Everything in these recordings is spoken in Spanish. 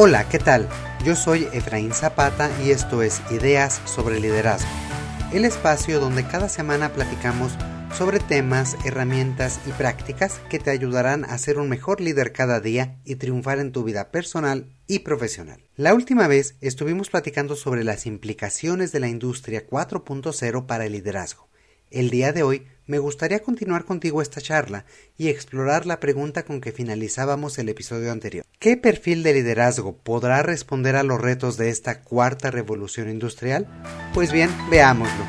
Hola, ¿qué tal? Yo soy Efraín Zapata y esto es Ideas sobre Liderazgo, el espacio donde cada semana platicamos sobre temas, herramientas y prácticas que te ayudarán a ser un mejor líder cada día y triunfar en tu vida personal y profesional. La última vez estuvimos platicando sobre las implicaciones de la industria 4.0 para el liderazgo. El día de hoy me gustaría continuar contigo esta charla y explorar la pregunta con que finalizábamos el episodio anterior. ¿Qué perfil de liderazgo podrá responder a los retos de esta cuarta revolución industrial? Pues bien, veámoslo.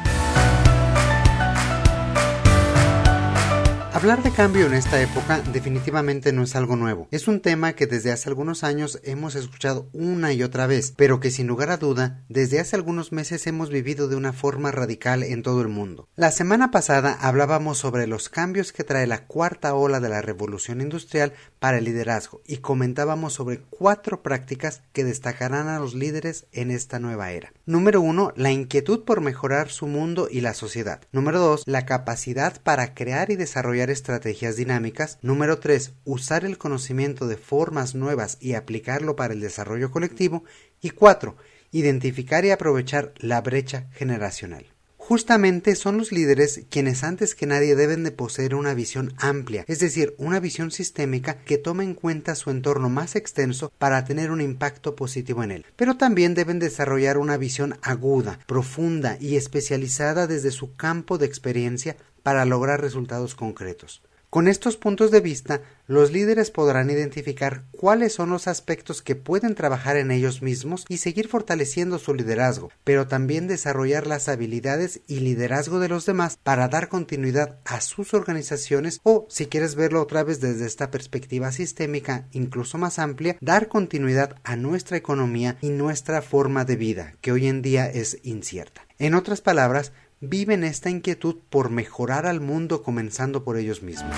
Hablar de cambio en esta época definitivamente no es algo nuevo. Es un tema que desde hace algunos años hemos escuchado una y otra vez, pero que sin lugar a duda desde hace algunos meses hemos vivido de una forma radical en todo el mundo. La semana pasada hablábamos sobre los cambios que trae la cuarta ola de la revolución industrial para el liderazgo y comentábamos sobre cuatro prácticas que destacarán a los líderes en esta nueva era. Número uno, la inquietud por mejorar su mundo y la sociedad. Número dos, la capacidad para crear y desarrollar estrategias dinámicas. Número 3. Usar el conocimiento de formas nuevas y aplicarlo para el desarrollo colectivo. Y 4. Identificar y aprovechar la brecha generacional. Justamente son los líderes quienes antes que nadie deben de poseer una visión amplia, es decir, una visión sistémica que tome en cuenta su entorno más extenso para tener un impacto positivo en él. Pero también deben desarrollar una visión aguda, profunda y especializada desde su campo de experiencia para lograr resultados concretos. Con estos puntos de vista, los líderes podrán identificar cuáles son los aspectos que pueden trabajar en ellos mismos y seguir fortaleciendo su liderazgo, pero también desarrollar las habilidades y liderazgo de los demás para dar continuidad a sus organizaciones o, si quieres verlo otra vez desde esta perspectiva sistémica incluso más amplia, dar continuidad a nuestra economía y nuestra forma de vida, que hoy en día es incierta. En otras palabras, viven esta inquietud por mejorar al mundo comenzando por ellos mismos.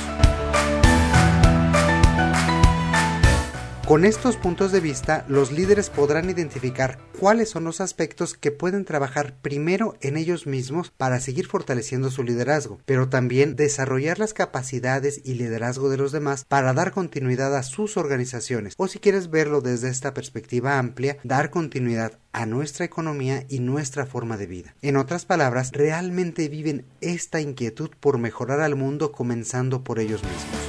Con estos puntos de vista, los líderes podrán identificar cuáles son los aspectos que pueden trabajar primero en ellos mismos para seguir fortaleciendo su liderazgo, pero también desarrollar las capacidades y liderazgo de los demás para dar continuidad a sus organizaciones, o si quieres verlo desde esta perspectiva amplia, dar continuidad a nuestra economía y nuestra forma de vida. En otras palabras, realmente viven esta inquietud por mejorar al mundo comenzando por ellos mismos.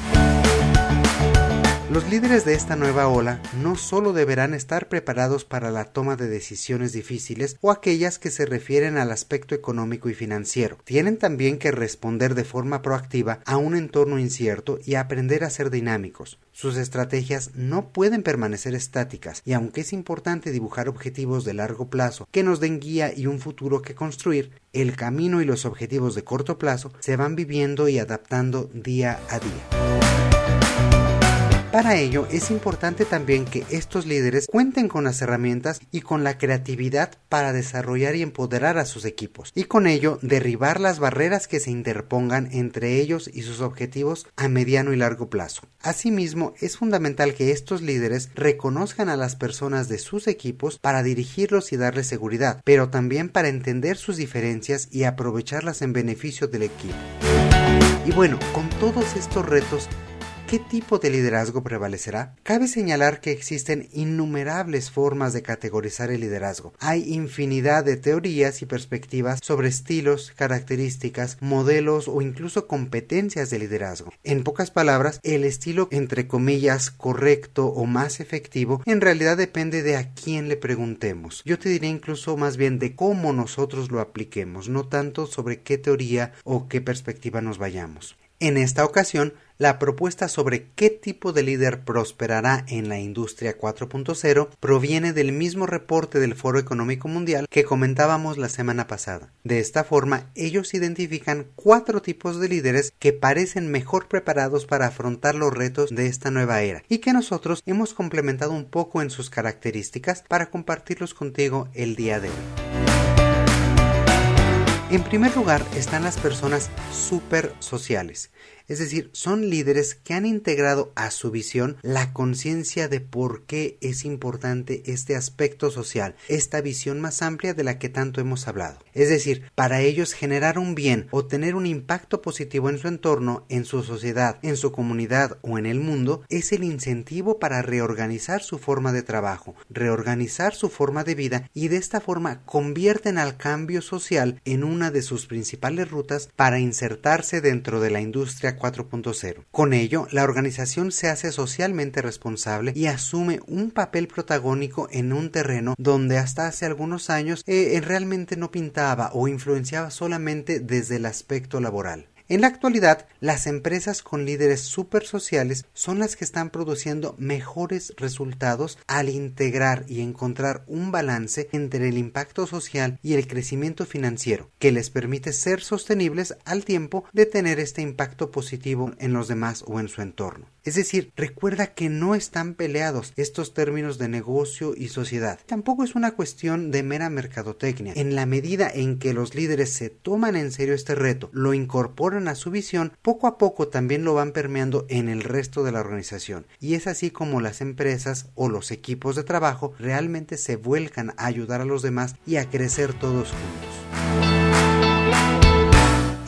Los líderes de esta nueva ola no solo deberán estar preparados para la toma de decisiones difíciles o aquellas que se refieren al aspecto económico y financiero, tienen también que responder de forma proactiva a un entorno incierto y aprender a ser dinámicos. Sus estrategias no pueden permanecer estáticas y aunque es importante dibujar objetivos de largo plazo que nos den guía y un futuro que construir, el camino y los objetivos de corto plazo se van viviendo y adaptando día a día. Para ello es importante también que estos líderes cuenten con las herramientas y con la creatividad para desarrollar y empoderar a sus equipos y con ello derribar las barreras que se interpongan entre ellos y sus objetivos a mediano y largo plazo. Asimismo, es fundamental que estos líderes reconozcan a las personas de sus equipos para dirigirlos y darles seguridad, pero también para entender sus diferencias y aprovecharlas en beneficio del equipo. Y bueno, con todos estos retos ¿Qué tipo de liderazgo prevalecerá? Cabe señalar que existen innumerables formas de categorizar el liderazgo. Hay infinidad de teorías y perspectivas sobre estilos, características, modelos o incluso competencias de liderazgo. En pocas palabras, el estilo entre comillas correcto o más efectivo en realidad depende de a quién le preguntemos. Yo te diría incluso más bien de cómo nosotros lo apliquemos, no tanto sobre qué teoría o qué perspectiva nos vayamos. En esta ocasión, la propuesta sobre qué tipo de líder prosperará en la industria 4.0 proviene del mismo reporte del Foro Económico Mundial que comentábamos la semana pasada. De esta forma, ellos identifican cuatro tipos de líderes que parecen mejor preparados para afrontar los retos de esta nueva era y que nosotros hemos complementado un poco en sus características para compartirlos contigo el día de hoy. En primer lugar están las personas super sociales. Es decir, son líderes que han integrado a su visión la conciencia de por qué es importante este aspecto social, esta visión más amplia de la que tanto hemos hablado. Es decir, para ellos generar un bien o tener un impacto positivo en su entorno, en su sociedad, en su comunidad o en el mundo, es el incentivo para reorganizar su forma de trabajo, reorganizar su forma de vida y de esta forma convierten al cambio social en una de sus principales rutas para insertarse dentro de la industria 4.0. Con ello, la organización se hace socialmente responsable y asume un papel protagónico en un terreno donde hasta hace algunos años eh, realmente no pintaba o influenciaba solamente desde el aspecto laboral. En la actualidad, las empresas con líderes super sociales son las que están produciendo mejores resultados al integrar y encontrar un balance entre el impacto social y el crecimiento financiero, que les permite ser sostenibles al tiempo de tener este impacto positivo en los demás o en su entorno. Es decir, recuerda que no están peleados estos términos de negocio y sociedad. Tampoco es una cuestión de mera mercadotecnia. En la medida en que los líderes se toman en serio este reto, lo incorporan a su visión, poco a poco también lo van permeando en el resto de la organización. Y es así como las empresas o los equipos de trabajo realmente se vuelcan a ayudar a los demás y a crecer todos juntos.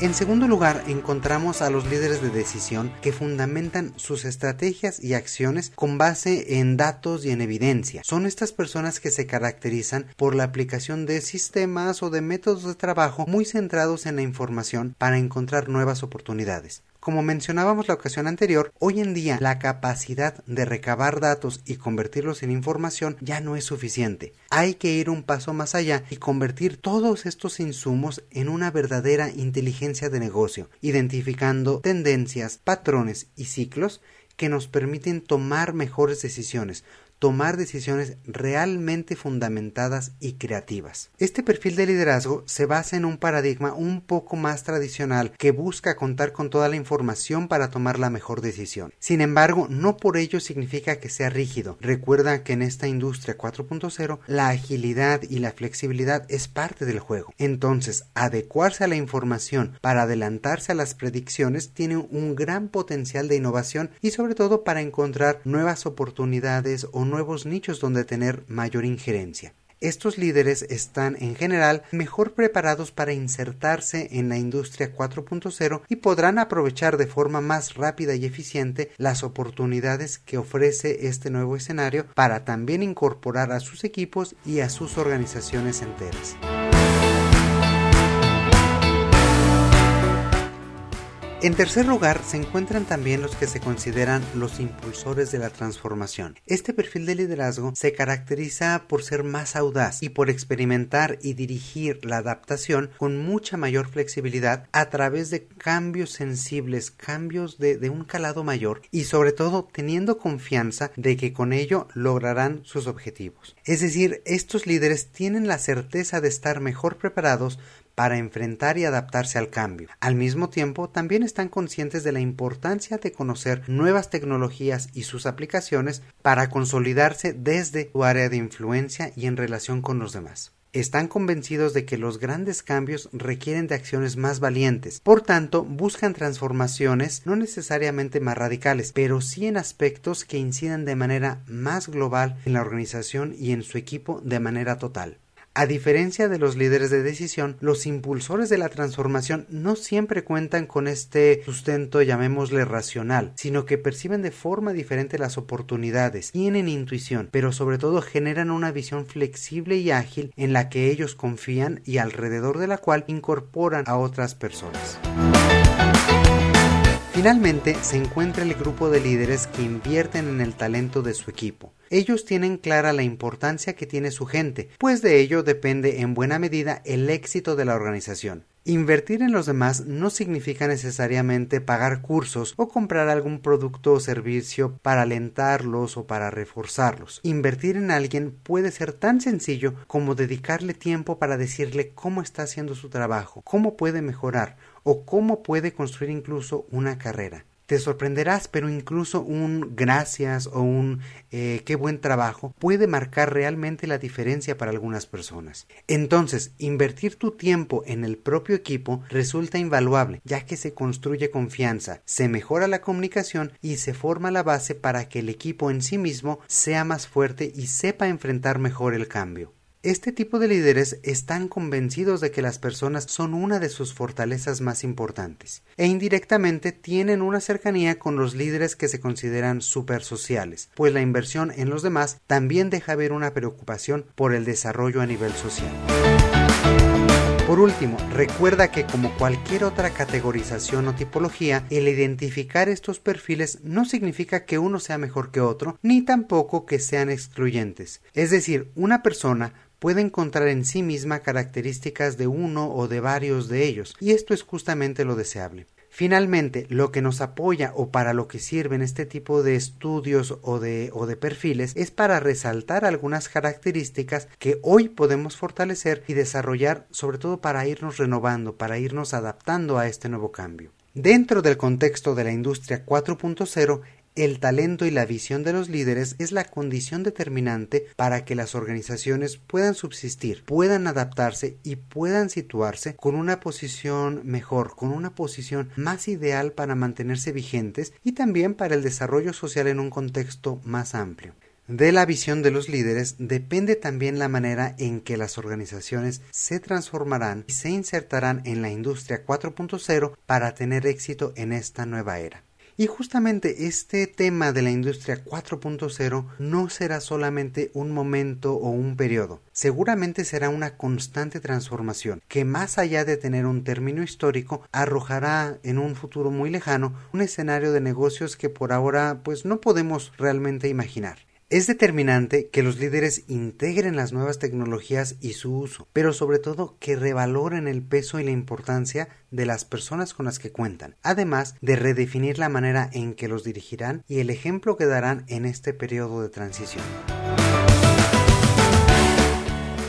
En segundo lugar, encontramos a los líderes de decisión que fundamentan sus estrategias y acciones con base en datos y en evidencia. Son estas personas que se caracterizan por la aplicación de sistemas o de métodos de trabajo muy centrados en la información para encontrar nuevas oportunidades. Como mencionábamos la ocasión anterior, hoy en día la capacidad de recabar datos y convertirlos en información ya no es suficiente. Hay que ir un paso más allá y convertir todos estos insumos en una verdadera inteligencia de negocio, identificando tendencias, patrones y ciclos que nos permiten tomar mejores decisiones, tomar decisiones realmente fundamentadas y creativas. Este perfil de liderazgo se basa en un paradigma un poco más tradicional que busca contar con toda la información para tomar la mejor decisión. Sin embargo, no por ello significa que sea rígido. Recuerda que en esta industria 4.0 la agilidad y la flexibilidad es parte del juego. Entonces, adecuarse a la información para adelantarse a las predicciones tiene un gran potencial de innovación y sobre todo para encontrar nuevas oportunidades o nuevos nichos donde tener mayor injerencia. Estos líderes están en general mejor preparados para insertarse en la industria 4.0 y podrán aprovechar de forma más rápida y eficiente las oportunidades que ofrece este nuevo escenario para también incorporar a sus equipos y a sus organizaciones enteras. En tercer lugar, se encuentran también los que se consideran los impulsores de la transformación. Este perfil de liderazgo se caracteriza por ser más audaz y por experimentar y dirigir la adaptación con mucha mayor flexibilidad a través de cambios sensibles, cambios de, de un calado mayor y sobre todo teniendo confianza de que con ello lograrán sus objetivos. Es decir, estos líderes tienen la certeza de estar mejor preparados para enfrentar y adaptarse al cambio. Al mismo tiempo, también están conscientes de la importancia de conocer nuevas tecnologías y sus aplicaciones para consolidarse desde su área de influencia y en relación con los demás. Están convencidos de que los grandes cambios requieren de acciones más valientes. Por tanto, buscan transformaciones no necesariamente más radicales, pero sí en aspectos que incidan de manera más global en la organización y en su equipo de manera total. A diferencia de los líderes de decisión, los impulsores de la transformación no siempre cuentan con este sustento, llamémosle racional, sino que perciben de forma diferente las oportunidades, tienen intuición, pero sobre todo generan una visión flexible y ágil en la que ellos confían y alrededor de la cual incorporan a otras personas. Finalmente se encuentra el grupo de líderes que invierten en el talento de su equipo. Ellos tienen clara la importancia que tiene su gente, pues de ello depende en buena medida el éxito de la organización. Invertir en los demás no significa necesariamente pagar cursos o comprar algún producto o servicio para alentarlos o para reforzarlos. Invertir en alguien puede ser tan sencillo como dedicarle tiempo para decirle cómo está haciendo su trabajo, cómo puede mejorar o cómo puede construir incluso una carrera. Te sorprenderás, pero incluso un gracias o un eh, qué buen trabajo puede marcar realmente la diferencia para algunas personas. Entonces, invertir tu tiempo en el propio equipo resulta invaluable, ya que se construye confianza, se mejora la comunicación y se forma la base para que el equipo en sí mismo sea más fuerte y sepa enfrentar mejor el cambio. Este tipo de líderes están convencidos de que las personas son una de sus fortalezas más importantes e indirectamente tienen una cercanía con los líderes que se consideran supersociales, pues la inversión en los demás también deja ver una preocupación por el desarrollo a nivel social. Por último, recuerda que como cualquier otra categorización o tipología, el identificar estos perfiles no significa que uno sea mejor que otro, ni tampoco que sean excluyentes. Es decir, una persona puede encontrar en sí misma características de uno o de varios de ellos, y esto es justamente lo deseable. Finalmente, lo que nos apoya o para lo que sirven este tipo de estudios o de, o de perfiles es para resaltar algunas características que hoy podemos fortalecer y desarrollar, sobre todo para irnos renovando, para irnos adaptando a este nuevo cambio. Dentro del contexto de la industria 4.0, el talento y la visión de los líderes es la condición determinante para que las organizaciones puedan subsistir, puedan adaptarse y puedan situarse con una posición mejor, con una posición más ideal para mantenerse vigentes y también para el desarrollo social en un contexto más amplio. De la visión de los líderes depende también la manera en que las organizaciones se transformarán y se insertarán en la industria 4.0 para tener éxito en esta nueva era. Y justamente este tema de la industria 4.0 no será solamente un momento o un periodo, seguramente será una constante transformación que más allá de tener un término histórico arrojará en un futuro muy lejano un escenario de negocios que por ahora pues no podemos realmente imaginar. Es determinante que los líderes integren las nuevas tecnologías y su uso, pero sobre todo que revaloren el peso y la importancia de las personas con las que cuentan, además de redefinir la manera en que los dirigirán y el ejemplo que darán en este periodo de transición.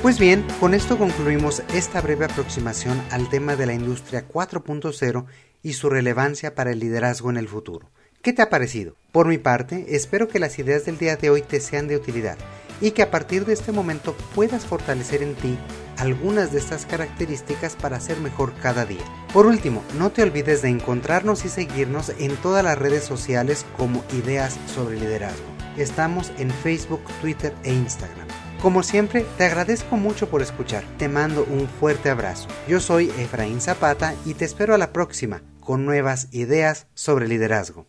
Pues bien, con esto concluimos esta breve aproximación al tema de la industria 4.0 y su relevancia para el liderazgo en el futuro. ¿Qué te ha parecido? Por mi parte, espero que las ideas del día de hoy te sean de utilidad y que a partir de este momento puedas fortalecer en ti algunas de estas características para ser mejor cada día. Por último, no te olvides de encontrarnos y seguirnos en todas las redes sociales como Ideas sobre Liderazgo. Estamos en Facebook, Twitter e Instagram. Como siempre, te agradezco mucho por escuchar. Te mando un fuerte abrazo. Yo soy Efraín Zapata y te espero a la próxima con nuevas ideas sobre liderazgo.